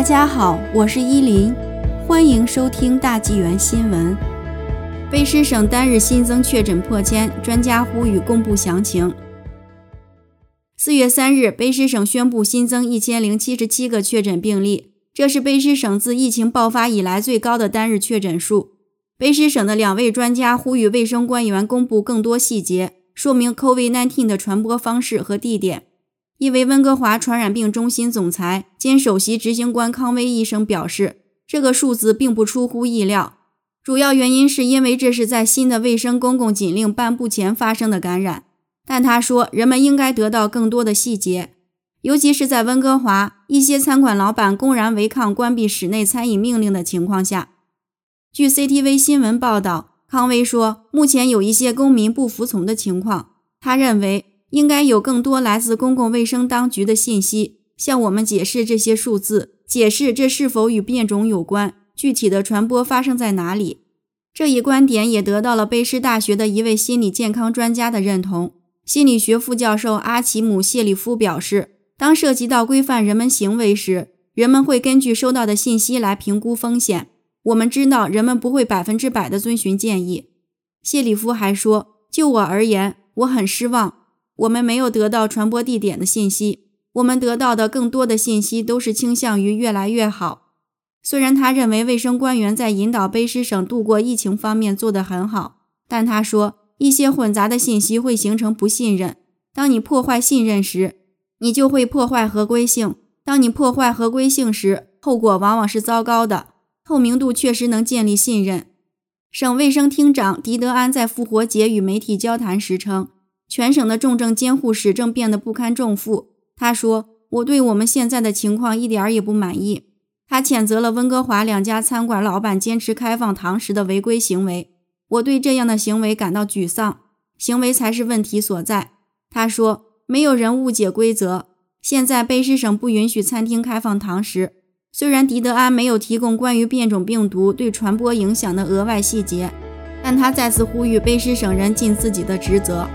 大家好，我是依林，欢迎收听大纪元新闻。卑诗省单日新增确诊破千，专家呼吁公布详情。四月三日，卑诗省宣布新增一千零七十七个确诊病例，这是卑诗省自疫情爆发以来最高的单日确诊数。卑诗省的两位专家呼吁卫生官员公布更多细节，说明 COVID-19 的传播方式和地点。一位温哥华传染病中心总裁兼首席执行官康威医生表示，这个数字并不出乎意料，主要原因是因为这是在新的卫生公共禁令颁布前发生的感染。但他说，人们应该得到更多的细节，尤其是在温哥华一些餐馆老板公然违抗关闭室内餐饮命令的情况下。据 CTV 新闻报道，康威说，目前有一些公民不服从的情况，他认为。应该有更多来自公共卫生当局的信息，向我们解释这些数字，解释这是否与变种有关，具体的传播发生在哪里。这一观点也得到了卑诗大学的一位心理健康专家的认同。心理学副教授阿奇姆·谢里夫表示，当涉及到规范人们行为时，人们会根据收到的信息来评估风险。我们知道人们不会百分之百的遵循建议。谢里夫还说：“就我而言，我很失望。”我们没有得到传播地点的信息，我们得到的更多的信息都是倾向于越来越好。虽然他认为卫生官员在引导卑诗省度过疫情方面做得很好，但他说一些混杂的信息会形成不信任。当你破坏信任时，你就会破坏合规性。当你破坏合规性时，后果往往是糟糕的。透明度确实能建立信任。省卫生厅长迪德安在复活节与媒体交谈时称。全省的重症监护室正变得不堪重负。他说：“我对我们现在的情况一点儿也不满意。”他谴责了温哥华两家餐馆老板坚持开放堂食的违规行为。我对这样的行为感到沮丧，行为才是问题所在。他说：“没有人误解规则。现在卑诗省不允许餐厅开放堂食。”虽然迪德安没有提供关于变种病毒对传播影响的额外细节，但他再次呼吁卑诗省人尽自己的职责。